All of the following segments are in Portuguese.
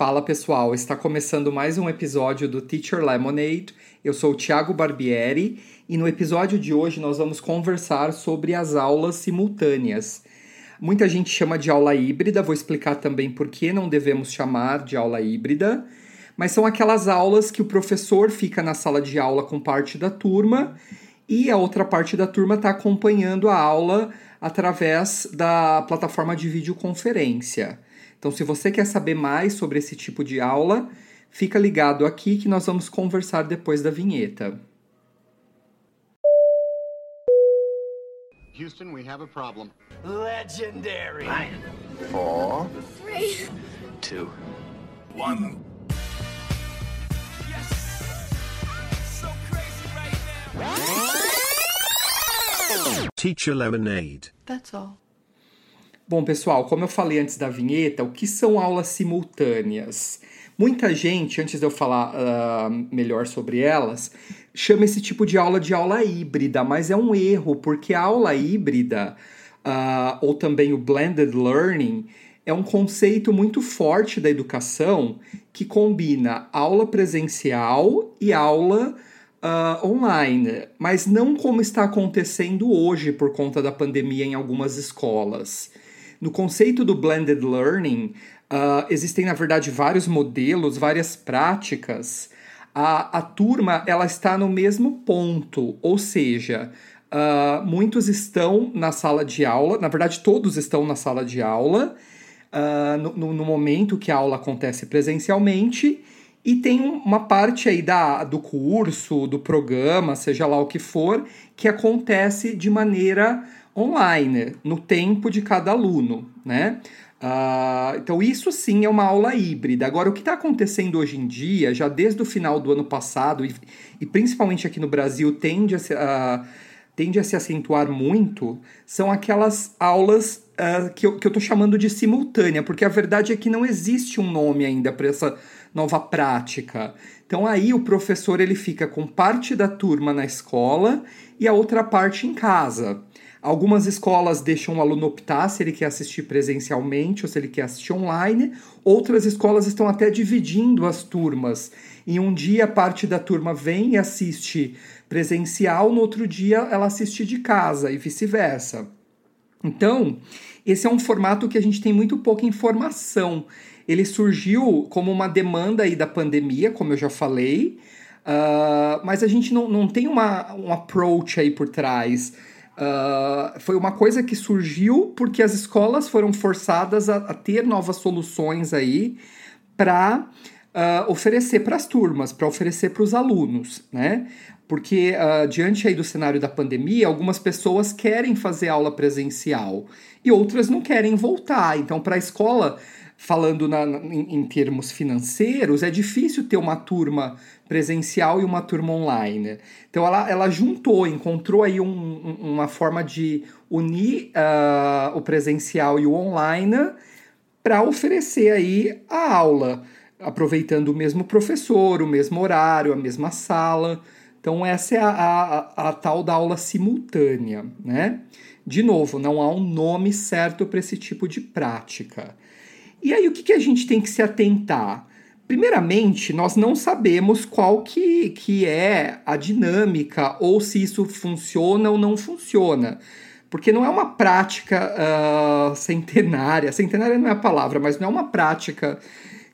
Fala pessoal, está começando mais um episódio do Teacher Lemonade. Eu sou o Thiago Barbieri e no episódio de hoje nós vamos conversar sobre as aulas simultâneas. Muita gente chama de aula híbrida, vou explicar também por que não devemos chamar de aula híbrida, mas são aquelas aulas que o professor fica na sala de aula com parte da turma e a outra parte da turma está acompanhando a aula através da plataforma de videoconferência. Então, se você quer saber mais sobre esse tipo de aula, fica ligado aqui que nós vamos conversar depois da vinheta. Houston, we have a problem. Legendary. Five, four, three, two, one. Teacher Lemonade. That's all. Bom, pessoal, como eu falei antes da vinheta, o que são aulas simultâneas? Muita gente, antes de eu falar uh, melhor sobre elas, chama esse tipo de aula de aula híbrida, mas é um erro, porque a aula híbrida, uh, ou também o blended learning, é um conceito muito forte da educação que combina aula presencial e aula uh, online, mas não como está acontecendo hoje por conta da pandemia em algumas escolas. No conceito do blended learning, uh, existem na verdade vários modelos, várias práticas. A, a turma ela está no mesmo ponto, ou seja, uh, muitos estão na sala de aula, na verdade todos estão na sala de aula. Uh, no, no, momento que a aula acontece presencialmente e tem uma parte aí da, do curso, do programa, seja lá o que for, que acontece de maneira online, no tempo de cada aluno, né? Uh, então, isso sim é uma aula híbrida. Agora, o que está acontecendo hoje em dia, já desde o final do ano passado, e, e principalmente aqui no Brasil, tende a, se, uh, tende a se acentuar muito, são aquelas aulas uh, que eu estou chamando de simultânea, porque a verdade é que não existe um nome ainda para essa nova prática. Então aí o professor ele fica com parte da turma na escola e a outra parte em casa. Algumas escolas deixam o aluno optar se ele quer assistir presencialmente ou se ele quer assistir online. Outras escolas estão até dividindo as turmas. Em um dia, parte da turma vem e assiste presencial, no outro dia, ela assiste de casa e vice-versa. Então, esse é um formato que a gente tem muito pouca informação. Ele surgiu como uma demanda aí da pandemia, como eu já falei, uh, mas a gente não, não tem uma, um approach aí por trás. Uh, foi uma coisa que surgiu porque as escolas foram forçadas a, a ter novas soluções aí para uh, oferecer para as turmas, para oferecer para os alunos, né? Porque uh, diante aí do cenário da pandemia, algumas pessoas querem fazer aula presencial e outras não querem voltar. Então, para a escola falando na, em, em, termos financeiros, é difícil ter uma turma presencial e uma turma online. Então ela, ela juntou, encontrou aí um, uma forma de unir uh, o presencial e o online para oferecer aí a aula, aproveitando o mesmo professor, o mesmo horário, a mesma sala. Então essa é a, a, a tal da aula simultânea, né? De novo, não há um nome certo para esse tipo de prática. E aí o que, que a gente tem que se atentar? Primeiramente, nós não sabemos qual que, que é a dinâmica ou se isso funciona ou não funciona. Porque não é uma prática uh, centenária, centenária não é a palavra, mas não é uma prática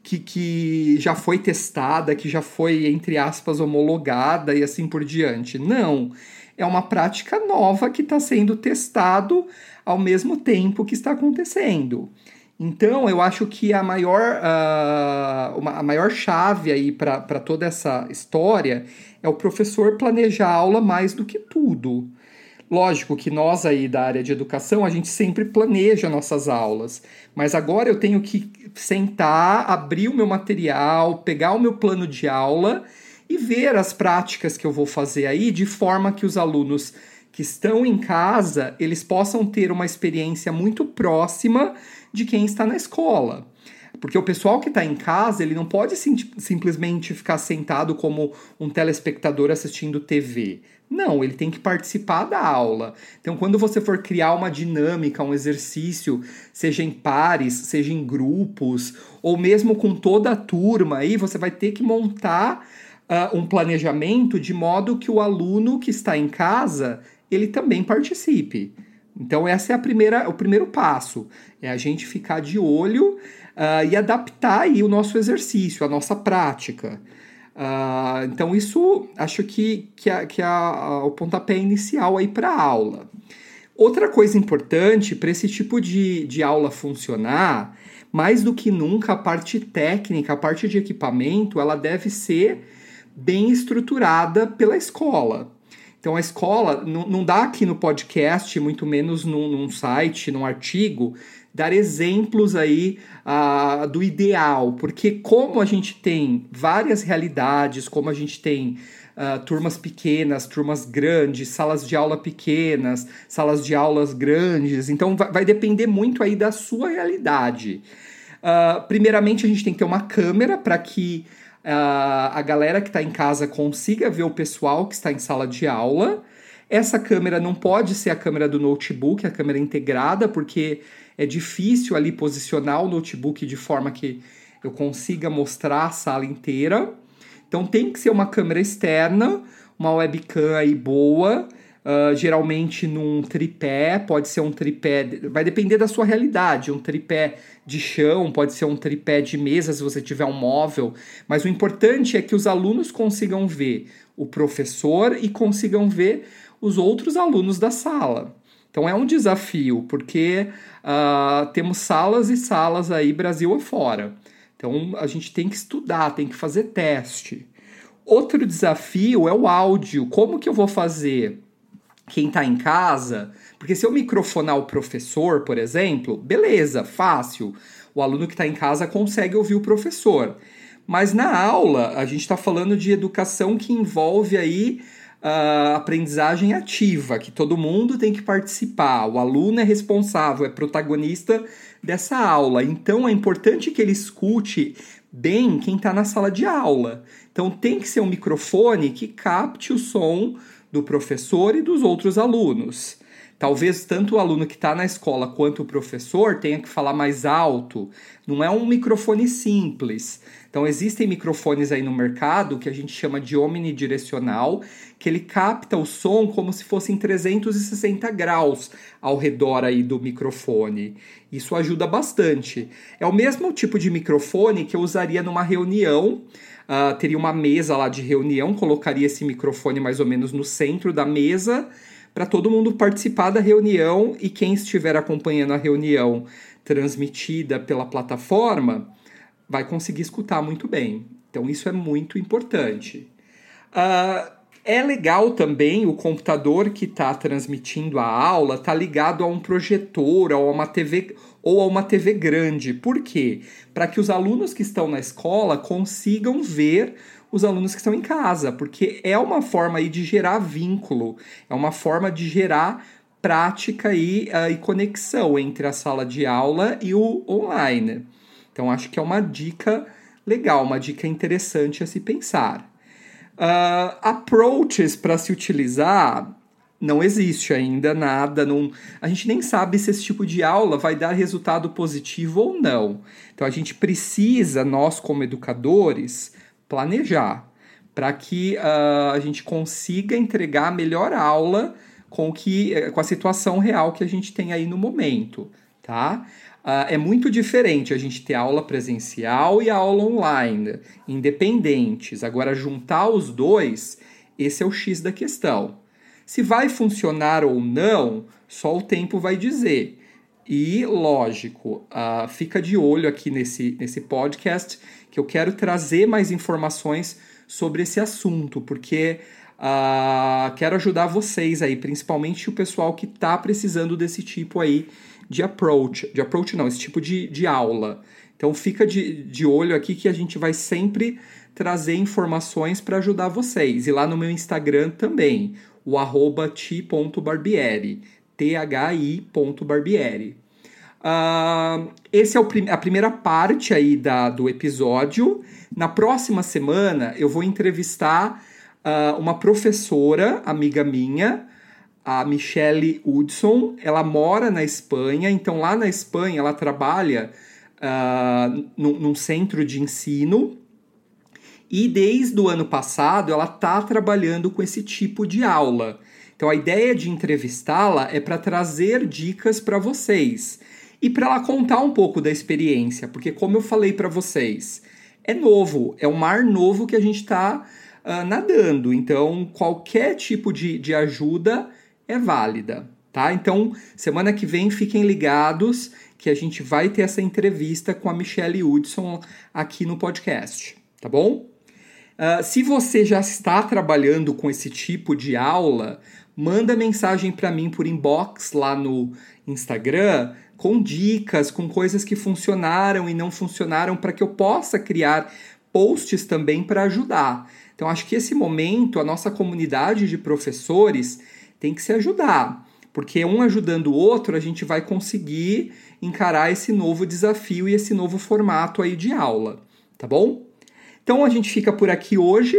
que, que já foi testada, que já foi, entre aspas, homologada e assim por diante. Não. É uma prática nova que está sendo testado ao mesmo tempo que está acontecendo. Então, eu acho que a maior, uh, uma, a maior chave aí para toda essa história é o professor planejar a aula mais do que tudo. Lógico que nós aí da área de educação, a gente sempre planeja nossas aulas, mas agora eu tenho que sentar, abrir o meu material, pegar o meu plano de aula e ver as práticas que eu vou fazer aí de forma que os alunos que estão em casa, eles possam ter uma experiência muito próxima de quem está na escola. Porque o pessoal que está em casa, ele não pode sim, simplesmente ficar sentado como um telespectador assistindo TV. Não, ele tem que participar da aula. Então, quando você for criar uma dinâmica, um exercício, seja em pares, seja em grupos, ou mesmo com toda a turma, aí você vai ter que montar uh, um planejamento de modo que o aluno que está em casa ele também participe. Então, essa é a primeira, o primeiro passo, é a gente ficar de olho uh, e adaptar aí o nosso exercício, a nossa prática. Uh, então, isso acho que, que, é, que é o pontapé inicial aí para a aula. Outra coisa importante para esse tipo de, de aula funcionar, mais do que nunca, a parte técnica, a parte de equipamento, ela deve ser bem estruturada pela escola. Então a escola não, dá aqui no podcast, muito menos num, num site, num artigo, dar exemplos aí uh, do ideal, porque como a gente tem várias realidades, como a gente tem uh, turmas pequenas, turmas grandes, salas de aula pequenas, salas de aulas grandes, então vai, vai depender muito aí da sua realidade. Uh, primeiramente, a gente tem que ter uma câmera para que a galera que está em casa consiga ver o pessoal que está em sala de aula. Essa câmera não pode ser a câmera do notebook, a câmera integrada, porque é difícil ali posicionar o notebook de forma que eu consiga mostrar a sala inteira. Então tem que ser uma câmera externa, uma webcam aí boa, uh, geralmente num tripé, pode ser um tripé, vai depender da sua realidade, um tripé de chão, pode ser um tripé de mesa se você tiver um móvel, mas o importante é que os alunos consigam ver o professor e consigam ver os outros alunos da sala. Então é um desafio, porque uh, temos salas e salas aí Brasil afora. Então a gente tem que estudar, tem que fazer teste. Outro desafio é o áudio. Como que eu vou fazer? Quem está em casa, porque se eu microfonar o professor, por exemplo, beleza, fácil. O aluno que está em casa consegue ouvir o professor. Mas na aula, a gente está falando de educação que envolve aí uh, aprendizagem ativa, que todo mundo tem que participar, o aluno é responsável, é protagonista dessa aula. Então é importante que ele escute bem quem está na sala de aula. Então tem que ser um microfone que capte o som do professor e dos outros alunos. Talvez tanto o aluno que está na escola quanto o professor tenha que falar mais alto. Não é um microfone simples. Então existem microfones aí no mercado que a gente chama de omnidirecional, que ele capta o som como se fosse em 360 graus ao redor aí do microfone. Isso ajuda bastante. É o mesmo tipo de microfone que eu usaria numa reunião. Uh, teria uma mesa lá de reunião, colocaria esse microfone mais ou menos no centro da mesa para todo mundo participar da reunião e quem estiver acompanhando a reunião transmitida pela plataforma vai conseguir escutar muito bem. Então, isso é muito importante. Uh, é legal também o computador que está transmitindo a aula está ligado a um projetor a uma TV ou a uma TV grande. Por quê? Para que os alunos que estão na escola consigam ver os alunos que estão em casa, porque é uma forma aí de gerar vínculo, é uma forma de gerar prática e, uh, e conexão entre a sala de aula e o online. Então, acho que é uma dica legal, uma dica interessante a se pensar. Uh, approaches para se utilizar não existe ainda nada, não, a gente nem sabe se esse tipo de aula vai dar resultado positivo ou não. Então a gente precisa, nós como educadores, planejar para que uh, a gente consiga entregar a melhor aula com, que, eh, com a situação real que a gente tem aí no momento, tá? Uh, é muito diferente a gente ter aula presencial e aula online, independentes. Agora, juntar os dois, esse é o X da questão. Se vai funcionar ou não, só o tempo vai dizer. E, lógico, uh, fica de olho aqui nesse, nesse podcast que eu quero trazer mais informações sobre esse assunto, porque uh, quero ajudar vocês aí, principalmente o pessoal que está precisando desse tipo aí de approach, de approach não, esse tipo de, de aula. Então fica de, de olho aqui que a gente vai sempre trazer informações para ajudar vocês. E lá no meu Instagram também, o arroba ti.barbieri, T-H-I.barbieri. Uh, Uh, esse é o, a primeira parte aí da, do episódio. Na próxima semana eu vou entrevistar uh, uma professora, amiga minha, a Michelle Hudson. Ela mora na Espanha, então lá na Espanha ela trabalha uh, num, num centro de ensino. E desde o ano passado ela está trabalhando com esse tipo de aula. Então a ideia de entrevistá-la é para trazer dicas para vocês e para ela contar um pouco da experiência, porque como eu falei para vocês, é novo, é um mar novo que a gente está uh, ah, nadando, então qualquer tipo de, de ajuda é válida, tá? Então semana que vem fiquem ligados que a gente vai ter essa entrevista com a Michelle Hudson aqui no podcast, tá bom? Uh, se você já está trabalhando com esse tipo de aula, manda mensagem para mim por inbox lá no Instagram com dicas, com coisas que funcionaram e não funcionaram para que eu possa criar posts também para ajudar. Então acho que esse momento a nossa comunidade de professores tem que se ajudar, porque um ajudando o outro a gente vai conseguir encarar esse novo desafio e esse novo formato aí de aula, tá bom? Então a gente fica por aqui hoje.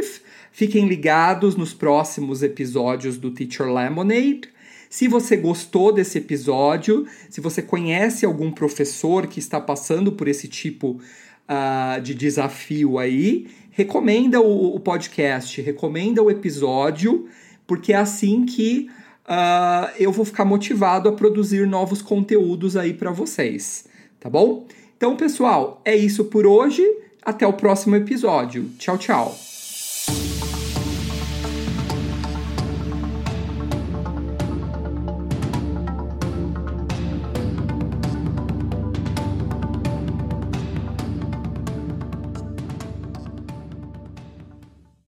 Fiquem ligados nos próximos episódios do Teacher Lemonade. Se você gostou desse episódio, se você conhece algum professor que está passando por esse tipo uh, de desafio aí, recomenda o, o, podcast, recomenda o episódio, porque é assim que uh, eu vou ficar motivado a produzir novos conteúdos aí para vocês, tá bom? Então, pessoal, é isso por hoje. Até o próximo episódio. Tchau, tchau.